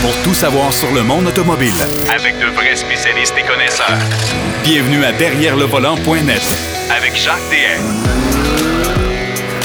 pour tout savoir sur le monde automobile. Avec de vrais spécialistes et connaisseurs. Bienvenue à Derrière le volant.net Avec Jacques DM.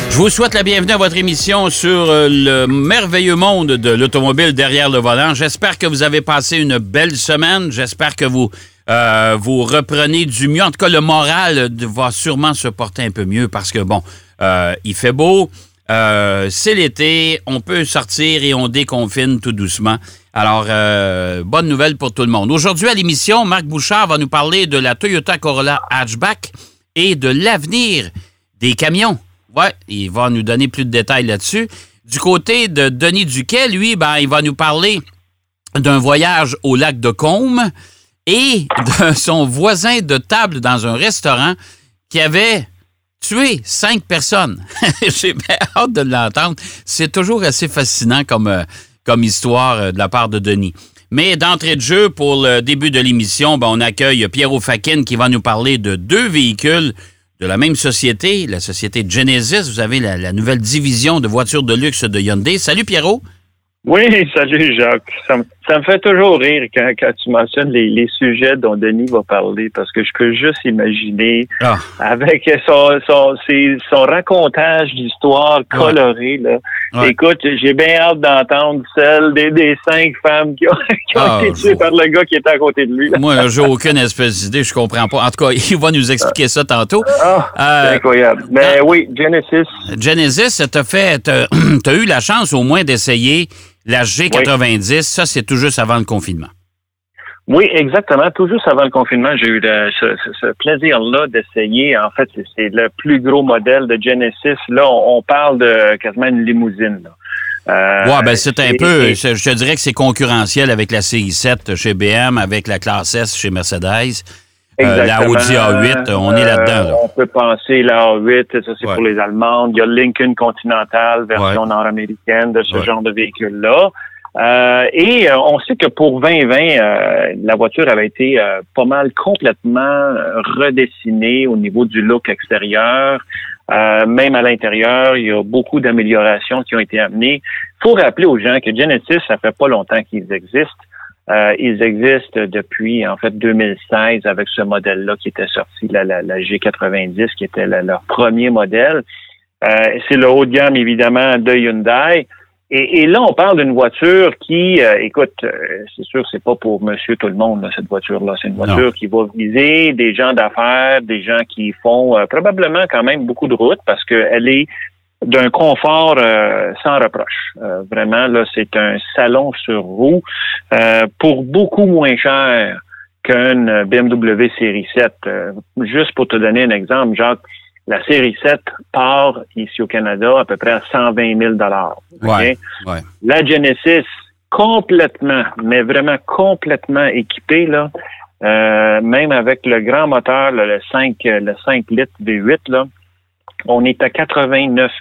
Je vous souhaite la bienvenue à votre émission sur euh, le merveilleux monde de l'automobile derrière le volant. J'espère que vous avez passé une belle semaine. J'espère que vous euh, vous reprenez du mieux. En tout cas, le moral va sûrement se porter un peu mieux parce que, bon, euh, il fait beau. Euh, c'est l'été, on peut sortir et on déconfine tout doucement. Alors, euh, bonne nouvelle pour tout le monde. Aujourd'hui à l'émission, Marc Bouchard va nous parler de la Toyota Corolla Hatchback et de l'avenir des camions. Ouais, il va nous donner plus de détails là-dessus. Du côté de Denis Duquet, lui, ben, il va nous parler d'un voyage au lac de Combe et de son voisin de table dans un restaurant qui avait tué cinq personnes. J'ai hâte de l'entendre. C'est toujours assez fascinant comme, euh, comme histoire euh, de la part de Denis. Mais d'entrée de jeu, pour le début de l'émission, ben, on accueille Pierrot Fakin qui va nous parler de deux véhicules de la même société, la société Genesis. Vous avez la, nouvelle division de voitures de luxe de Hyundai. Salut Pierrot. Oui, salut Jacques. Ça me fait toujours rire quand, quand tu mentionnes les, les sujets dont Denis va parler parce que je peux juste imaginer Ah. avec son, son, ses- son racontage d'histoire colorée. Là. Ouais. Écoute, j'ai bien hâte d'entendre celle des, des cinq femmes qui ont, qui ont Ah, été tuées je- par le gars qui était à côté de lui. là. Moi, j'ai aucune espèce d'idée, je comprends pas. En tout cas, il va nous expliquer ça tantôt. Ah, c'est Euh, incroyable. Mais oui, Genesis, Genesis, t'as fait, t'as eu la chance au moins d'essayer la G90. Ça, c'est tout juste avant le confinement. Oui, exactement. Tout juste avant le confinement, j'ai eu le- ce, plaisir-là d'essayer. En fait, c'est- le plus gros modèle de Genesis. Là, on, on parle de quasiment une limousine. Là. Euh, Ouais, ben c'est un peu, et- je je te dirais que c'est concurrentiel avec la CI7 chez BM, avec la classe S chez Mercedes. Euh, la Audi A8, on est là-dedans. là. On peut penser la A8, ça c'est Ouais. pour les Allemandes. Il y a Lincoln Continental, version Ouais. nord-américaine de ce Ouais. genre de véhicule-là. Euh, et euh, on sait que pour 2020, euh, la voiture avait été euh, pas mal complètement euh, redessinée au niveau du look extérieur. Euh, même à l'intérieur, il y a beaucoup d'améliorations qui ont été amenées. Il faut rappeler aux gens que Genesis, ça fait pas longtemps qu'ils existent. Euh, ils existent depuis en fait 2016 avec ce modèle-là qui était sorti, la, la, la G90, qui était la- leur premier modèle. Euh, c'est le haut de gamme évidemment de Hyundai. Et, et là, on parle d'une voiture qui, euh, écoute, euh, c'est sûr, c'est pas pour Monsieur tout le monde là, cette voiture-là. C'est une Non. voiture qui va viser des gens d'affaires, des gens qui font euh, probablement quand même beaucoup de route parce qu'elle est d'un confort euh, sans reproche. Euh, vraiment, là, c'est un salon sur roue euh, pour beaucoup moins cher qu'une BMW série 7. Euh, juste pour te donner un exemple, Jacques, la série 7 part ici au Canada à peu près à 120 000 Ouais, ouais. La Genesis, complètement, mais vraiment complètement équipée, là, euh, même avec le grand moteur, là, le 5, euh, le 5 litres V8, là, on est à 89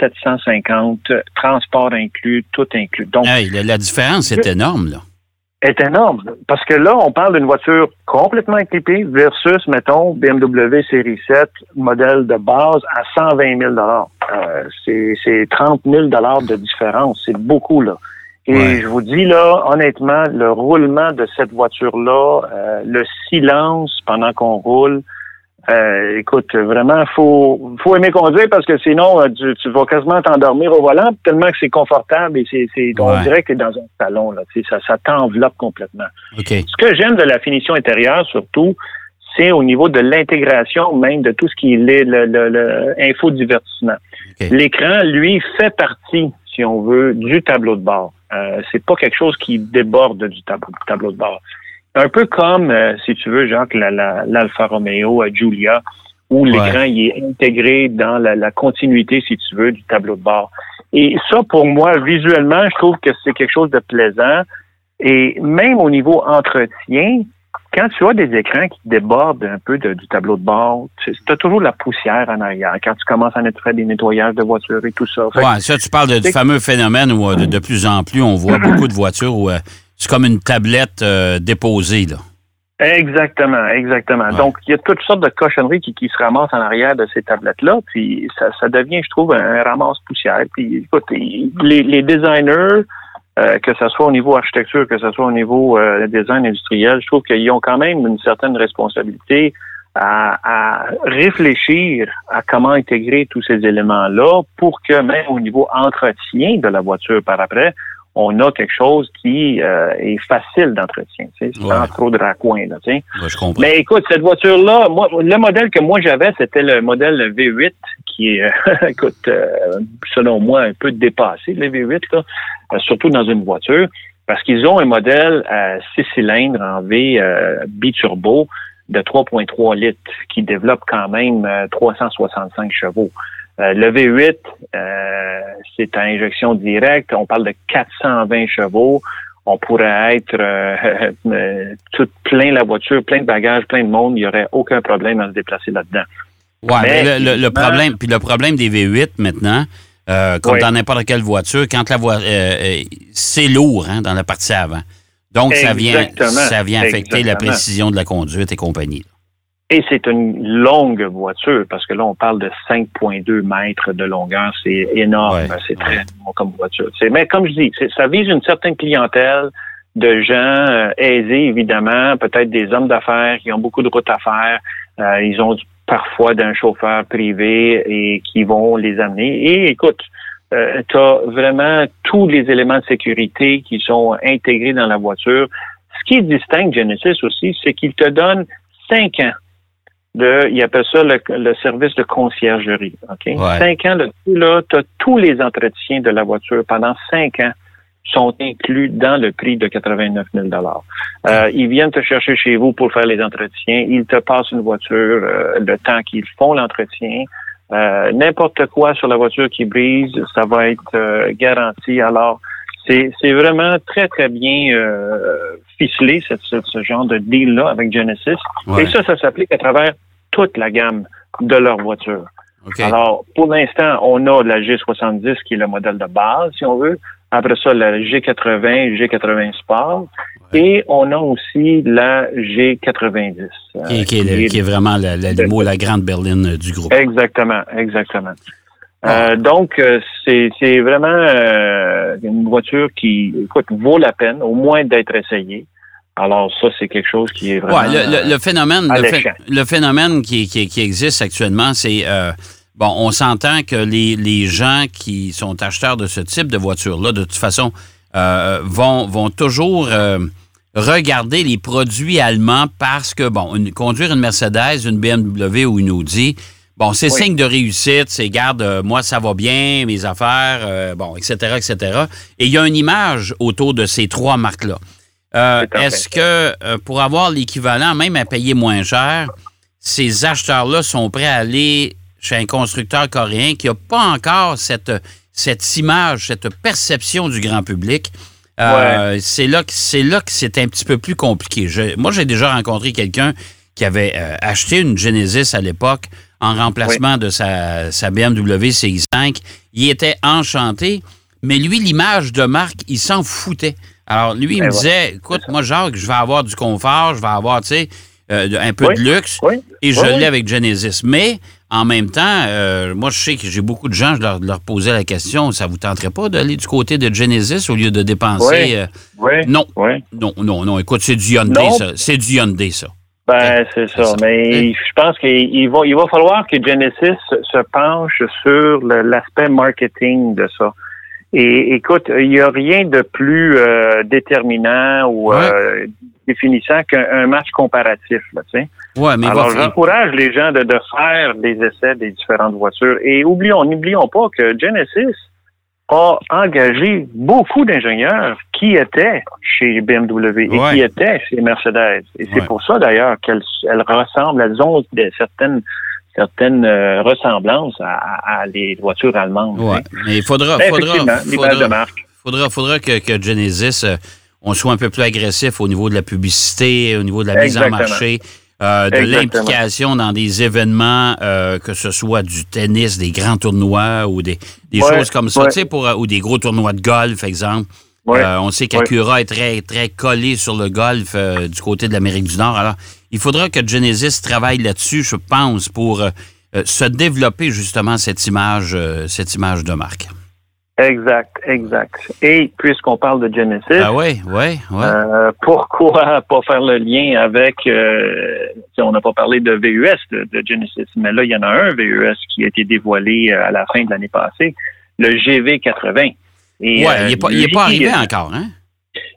750, transport inclus, tout inclus. Donc, Hey, la, la différence est énorme, là. est énorme. Parce que là, on parle d'une voiture complètement équipée versus, mettons, BMW série 7, modèle de base à 120 000 euh, c'est, c'est 30 000 de différence. C'est beaucoup, là. Et Ouais. je vous dis, là, honnêtement, le roulement de cette voiture-là, euh, le silence pendant qu'on roule, euh, écoute, vraiment, faut faut aimer conduire parce que sinon, euh, tu, tu vas quasiment t'endormir au volant tellement que c'est confortable et c'est, c'est on Ouais. dirait que dans un salon là, ça, ça t'enveloppe complètement. OK. Ce que j'aime de la finition intérieure surtout, c'est au niveau de l'intégration même de tout ce qui est le, le, le, le infodivertissement. OK. L'écran, lui, fait partie, si on veut, du tableau de bord. Euh, c'est pas quelque chose qui déborde du tableau, tableau de bord. Un peu comme, euh, si tu veux, Jacques, la- la- l'Alfa Romeo à Giulia, où l'écran est intégré dans la, la continuité, si tu veux, du tableau de bord. Et ça, pour moi, visuellement, je trouve que c'est quelque chose de plaisant. Et même au niveau entretien, quand tu as des écrans qui débordent un peu de- du tableau de bord, tu as toujours la poussière en arrière. Quand tu commences à nettoyer des nettoyages de voitures et tout ça. Ouais, ça, tu parles de- du fameux phénomène où euh, de, de plus en plus, on voit beaucoup de voitures où euh, c'est comme une tablette euh, déposée, là. Exactement, exactement. Ouais. Donc, il y a toutes sortes de cochonneries qui, qui se ramassent en arrière de ces tablettes-là, puis ça, ça devient, je trouve, un ramasse-poussière. Puis, écoute, les, les designers euh, que ce soit au niveau architecture, que ce soit au niveau euh, design industriel, je trouve qu'ils ont quand même une certaine responsabilité à, à, réfléchir à comment intégrer tous ces éléments-là pour que même au niveau entretien de la voiture par après, on a quelque chose qui euh, est facile d'entretien, tu sais, sans trop de raccoins. Là, tu sais. Ouais, je comprends. Mais écoute, cette voiture-là, moi, le modèle que moi j'avais, c'était le modèle V8, qui est, euh, écoute, euh, selon moi, un peu dépassé, le V8, là, euh, surtout dans une voiture, parce qu'ils ont un modèle à 6 cylindres en V biturbo de 3.3 litres qui développe quand même 365 chevaux. Euh, le V8, euh, c'est à injection directe. On parle de 420 chevaux. On pourrait être euh, tout plein la voiture, plein de bagages, plein de monde. Il n'y aurait aucun problème à se déplacer là-dedans. Ouais, mais le, le, problème, puis le problème des V8 maintenant, euh, comme Oui. dans n'importe quelle voiture, quand la voiture, c'est lourd hein, dans la partie avant. Donc ça vient, ça vient affecter la précision de la conduite et compagnie. Et c'est une longue voiture parce que là, on parle de 5,2 mètres de longueur. C'est énorme. Ouais, c'est ouais. très long comme voiture. Mais comme je dis, ça vise une certaine clientèle de gens euh, aisés, évidemment, peut-être des hommes d'affaires qui ont beaucoup de routes à faire. Euh, ils ont parfois d'un chauffeur privé et qui vont les amener. Et écoute, euh, tu as vraiment tous les éléments de sécurité qui sont intégrés dans la voiture. Ce qui distingue Genesis aussi, c'est qu'il te donne cinq ans de, il appelle ça le, le service de conciergerie. OK? Ouais. Cinq ans là-dessus, là, tu as tous les entretiens de la voiture pendant cinq ans sont inclus dans le prix de 89 000 euh, Ils viennent te chercher chez vous pour faire les entretiens. Ils te passent une voiture euh, le temps qu'ils font l'entretien. Euh, N'importe quoi sur la voiture qui brise, ça va être euh, garanti. Alors, c'est c'est vraiment très, très bien cette- ce, ce genre de deal-là avec Genesis. Ouais. Et ça, ça s'applique à travers toute la gamme de leur voiture. OK. Alors, pour l'instant, on a la G70 qui est le modèle de base, si on veut. Après ça, la G80, G80 Sport. Et on a aussi la G90. euh, qui, qui est, le- qui est- vraiment la, la limo, la grande berline euh, du groupe. Exactement, exactement. Euh, donc, euh, c'est vraiment euh, une voiture qui, écoute, vaut la peine au moins d'être essayée. Alors, ça, c'est quelque chose qui est vraiment... Ouais, le, le- le phénomène, le, phénomène qui, qui- qui existe actuellement, c'est euh, bon, on s'entend que les, les gens qui sont acheteurs de ce type de voiture-là, de toute façon, vont, vont toujours regarder les produits allemands parce que, bon, une- conduire une Mercedes, une BMW ou une Audi, bon, c'est Oui. signe de réussite, c'est, garde, euh, moi, ça va bien, mes affaires, euh, bon, etc., etc. Et il y a une image autour de ces trois marques-là. Euh. Est-ce que pour avoir l'équivalent, même à payer moins cher, ces acheteurs-là sont prêts à aller chez un constructeur coréen qui n'a pas encore cette, cette image, cette perception du grand public? Euh, C'est là que c'est là que c'est un petit peu plus compliqué. Je- moi, j'ai déjà rencontré quelqu'un qui avait acheté une Genesis à l'époque en remplacement de sa, sa BMW CX5. Il était enchanté, mais lui, l'image de marque, il s'en foutait. Alors, lui, il Ben me ouais. disait, écoute, moi, Jacques, je vais avoir du confort, je vais avoir, tu sais, euh, un peu Oui. de luxe, Oui. et je l'ai avec Genesis. Mais, en même temps, euh, moi, je sais que j'ai beaucoup de gens, je leur, leur posais la question, ça vous tenterait pas d'aller du côté de Genesis au lieu de dépenser... Oui. euh, non, non, non, non. Écoute, c'est du Hyundai, Non. ça. C'est du Hyundai, ça. Ben, c'est ça. Mais je pense qu'il il va, il va falloir que Genesis se- penche sur l'aspect marketing de ça. Et écoute, il n'y a rien de plus euh, déterminant ou euh, définissant qu'un un match comparatif. Là, tu sais. Ouais, mais Alors, j'encourage les gens de, de faire des essais des différentes voitures. Et oublions, n'oublions pas que Genesis a engagé beaucoup d'ingénieurs qui étaient chez BMW et Ouais. qui étaient chez Mercedes. Et c'est Ouais. pour ça, d'ailleurs, qu'elles elles ressemblent, elles ont de certaines certaines euh, ressemblances à, les voitures allemandes. Ouais, mais il faudra... Mais faudra, de faudra, marque. faudra, faudra que, que Genesis, euh, on soit un peu plus agressif au niveau de la publicité, au niveau de la mise en marché, euh, de l'implication dans des événements, euh, que ce soit du tennis, des grands tournois ou des, des Ouais, choses comme ça, ouais. tu sais, pour, euh, ou des gros tournois de golf, exemple. Ouais. Euh, on sait qu'Acura est très, très collé sur le golf euh, du côté de l'Amérique du Nord. Alors, il faudra que Genesis travaille là-dessus, je pense, pour euh, euh, se développer justement cette image, euh, cette image de marque. Exact, exact. Et puisqu'on parle de Genesis, Ah oui, oui. euh, pourquoi pas faire le lien avec, euh, on n'a pas parlé de VUS de, de Genesis, mais là, il y en a un VUS qui a été dévoilé euh, à la fin de l'année passée, le GV80. Et, ouais, euh, il n'est pas, arrivé encore, hein?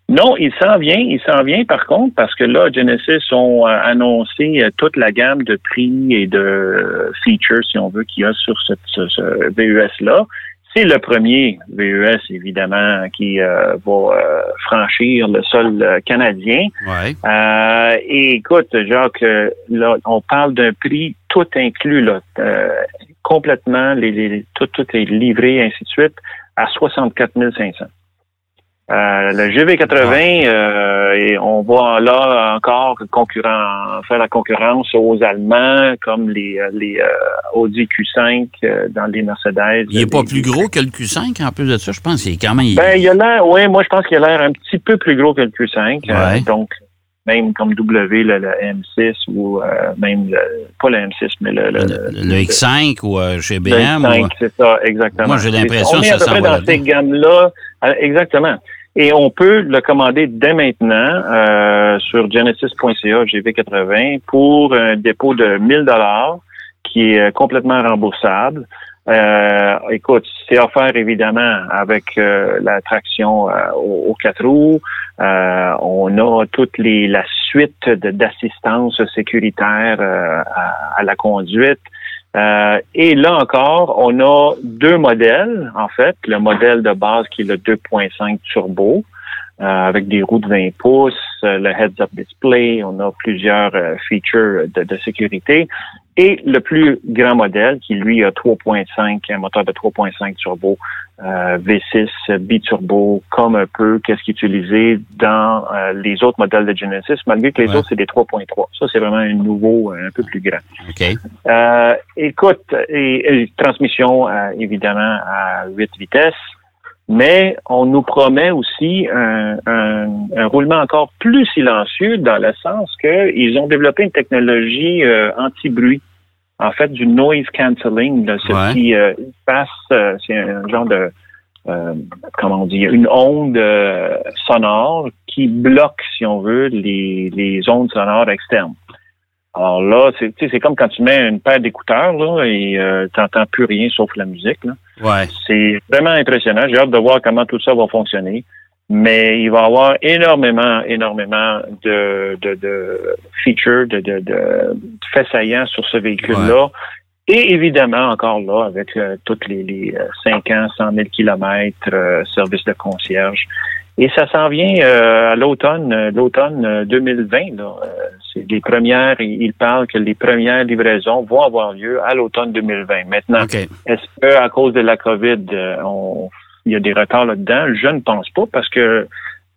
Non, il s'en vient, il s'en vient par contre, parce que là, Genesis ont annoncé toute la gamme de prix et de features, si on veut, qu'il y a sur ce, ce- ce VUS-là. C'est le premier VUS, évidemment, qui euh, va euh, franchir le sol euh, canadien. Euh, et écoute, Jacques, là, on parle d'un prix tout inclus, là, euh, complètement, les, les- tout, tout est livré, ainsi de suite, à 64 500. Euh, le GV80, euh, et on va là encore concurrent, faire la concurrence aux Allemands comme les, euh, les Audi Q5 euh, dans les Mercedes. Il n'est pas plus gros que le Q5 en plus de ça, je pense. Il est quand même. ben, il a l'air, oui, moi, je pense qu'il a l'air un petit peu plus gros que le Q5. euh, Ouais. donc, même comme W, le, le M6 ou euh, même, le- pas le M6, mais le, le, le, le X5 ou euh, chez le BM. X5, ou- c'est ça, exactement. Moi, j'ai l'impression On que est ça à peu s'en près va dans ces gammes-là. Exactement. Et on peut le commander dès maintenant euh, sur genesis.ca GV80 pour un dépôt de 1000 dollars qui est euh, complètement remboursable. Euh, écoute, c'est offert évidemment avec euh, la traction euh, aux, quatre roues. On a toute la suite d'assistance sécuritaire à la conduite. Euh, et là encore, on a deux modèles, en fait. Le modèle de base qui est le 2.5 turbo, avec des roues de 20 pouces, euh, le heads-up display, on a plusieurs euh, features de, de sécurité. Et le plus grand modèle qui, lui, a 3.5, un moteur de 3.5 turbo, euh, V6 biturbo, comme un peu qu'est-ce qui est utilisé dans euh, les autres modèles de Genesis, malgré que les Ouais. autres, c'est des 3.3. Ça, c'est vraiment un nouveau, euh, un peu plus grand. OK. Euh, écoute, et, et transmission euh, évidemment à 8 vitesses, mais on nous promet aussi un, un- un roulement encore plus silencieux dans le sens qu'ils ont développé une technologie euh, anti-bruit. En fait, du noise cancelling, ce Ouais. qui euh, passe, euh, c'est un genre de euh, comment on dit, une onde euh, sonore qui bloque, si on veut, les, les ondes sonores externes. Alors là, c'est tu sais, c'est comme quand tu mets une paire d'écouteurs là, et euh, tu n'entends plus rien sauf la musique. Là. Ouais. C'est vraiment impressionnant. J'ai hâte de voir comment tout ça va fonctionner. Mais il va y avoir énormément, énormément de, de, de features, de, de, de faits saillants sur ce véhicule-là. Et évidemment, encore là, avec euh, toutes les, les euh, 5 ans, 100 000 kilomètres, euh, service de concierge. Et ça s'en vient euh, à l'automne, euh, l'automne euh, 2020. Là. Euh, c'est les premières, il parle que les premières livraisons vont avoir lieu à l'automne 2020. Maintenant, est-ce que à cause de la COVID, on- il y a des retards là-dedans? Je ne pense pas parce que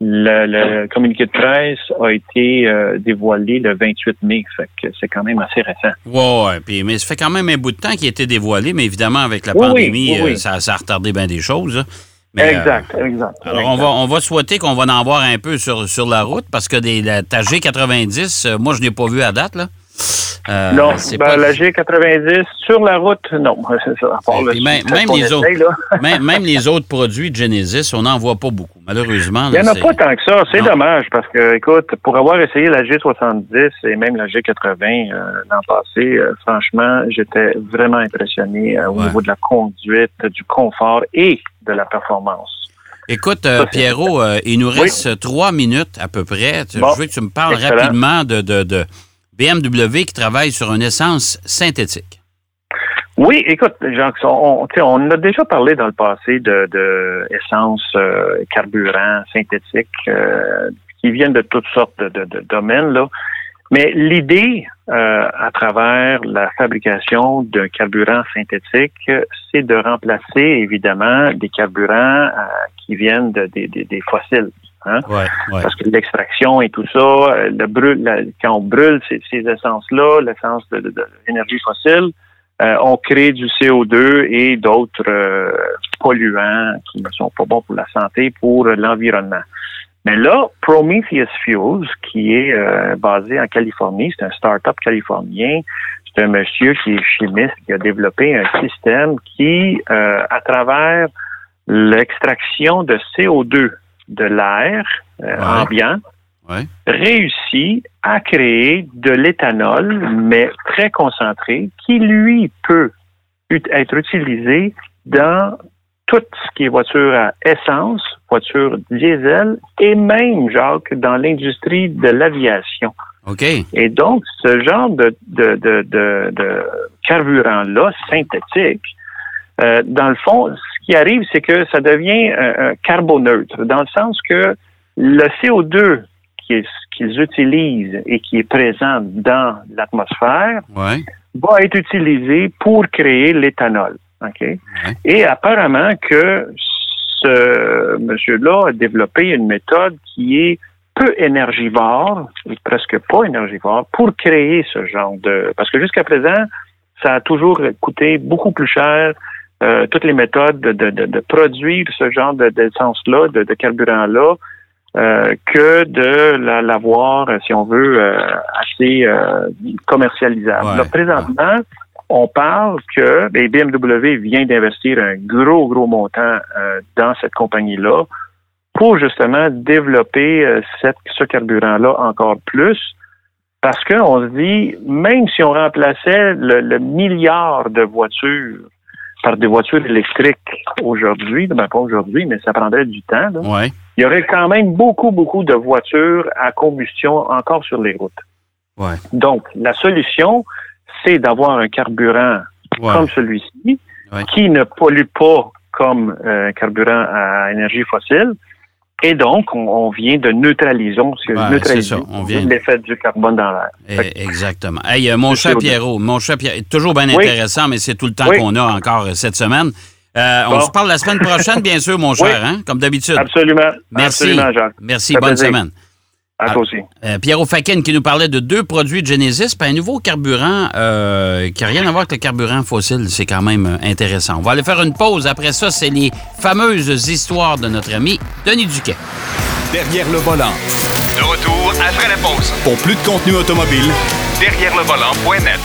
le, le communiqué de presse a été euh, dévoilé le 28 mai. Fait que c'est quand même assez récent. Ouais, ouais. Puis, mais ça fait quand même un bout de temps qu'il a été dévoilé, mais évidemment, avec la oui, pandémie, oui, oui. euh, ça, ça a retardé bien des choses. hein. Mais, euh, exact, exact. alors, on va, on va souhaiter qu'on va en voir un peu sur, sur la route parce que des, la, ta G90, euh, moi, je ne l'ai pas vu à date. Là. Euh, non, c'est ben, pas- la G90 sur la route, non. Ça, le puis même- les autres. là. même, même les autres produits de Genesis, on n'en voit pas beaucoup, malheureusement. Il n'y en a pas tant que ça. C'est dommage parce que, écoute, pour avoir essayé la G70 et même la G80 euh, l'an passé, euh, franchement, j'étais vraiment impressionné au Ouais. niveau de la conduite, du confort et de la performance. Écoute, euh, Pierrot, euh, il nous Oui. reste trois minutes à peu près. Bon. Je veux que tu me parles Excellent. rapidement de, de, de BMW qui travaille sur une essence synthétique. Oui, écoute, Jean, on, a déjà parlé dans le passé de, de essence, euh, carburant, synthétique, euh, qui viennent de toutes sortes de, domaines. Là. Mais l'idée euh, à travers la fabrication d'un carburant synthétique, c'est de remplacer évidemment des carburants qui viennent de- des- des- des fossiles. Hein? Ouais, ouais. Parce que l'extraction et tout ça, euh, le brûle, la- quand on brûle ces, ces essences-là, l'essence de, de- de l'énergie fossile, euh, on crée du CO2 et d'autres euh, polluants qui ne sont pas bons pour la santé, pour l'environnement. Mais là, Prometheus Fuels, qui est euh, basé en Californie, c'est un start-up californien, c'est un monsieur qui est chimiste, qui a développé un système qui, à travers l'extraction de CO2 de l'air euh, ambiant Ouais. réussit à créer de l'éthanol, mais très concentré, qui, lui, peut ut- être utilisé dans tout ce qui est voiture à essence, voiture diesel et même, Jacques, dans l'industrie de l'aviation. OK. Et donc, ce genre de, de, de, de, de carburant-là, synthétique, euh, dans le fond, qui arrive, c'est que ça devient un, un carboneutre, dans le sens que le CO2 qui est- qu'ils utilisent et qui est présent dans l'atmosphère Ouais. va être utilisé pour créer l'éthanol. Et apparemment que ce monsieur-là a développé une méthode qui est peu énergivore, et presque pas énergivore, pour créer ce genre de... Parce que jusqu'à présent, ça a toujours coûté beaucoup plus cher euh, toutes les méthodes de, de, de- produire ce genre de- d'essence-là, de, de carburant-là, euh, que de la- l'avoir, si on veut, euh, assez euh, commercialisable. Ouais. Là, présentement, on parle que ben, BMW vient d'investir un gros, gros montant euh, dans cette compagnie-là pour justement développer euh, cette, ce carburant-là encore plus. Parce qu'on se dit, même si on remplaçait le, le milliard de voitures par des voitures électriques aujourd'hui, ben pas aujourd'hui, mais ça prendrait du temps, là, Ouais. il y aurait quand même beaucoup, beaucoup de voitures à combustion encore sur les routes. Ouais. Donc, la solution, c'est d'avoir un carburant Ouais. comme celui-ci, qui ne pollue pas comme euh, un carburant à énergie fossile. Et donc, on, on vient de neutraliser, Ouais, neutraliser c'est ça, on vient- l'effet du carbone dans l'air. Eh, Exactement. Hey, euh, mon cher CO2. Pierrot, mon cher Pierrot, toujours bien Oui. intéressant, mais c'est tout le temps Oui. qu'on a encore euh, cette semaine. Euh, On se parle la semaine prochaine, bien sûr, mon cher, hein, comme d'habitude. Absolument. Merci. Absolument, Jacques. Merci, Ça bonne plaisir. semaine. À Ah. toi aussi. Euh, Pierrot Fakin qui nous parlait de deux produits de Genesis, puis un nouveau carburant euh, qui n'a rien à voir avec le carburant fossile. C'est quand même euh, intéressant. On va aller faire une pause. Après ça, c'est les fameuses histoires de notre ami Denis Duquet. Derrière le volant. De retour après la pause. Pour plus de contenu automobile, Derrière le volant.net.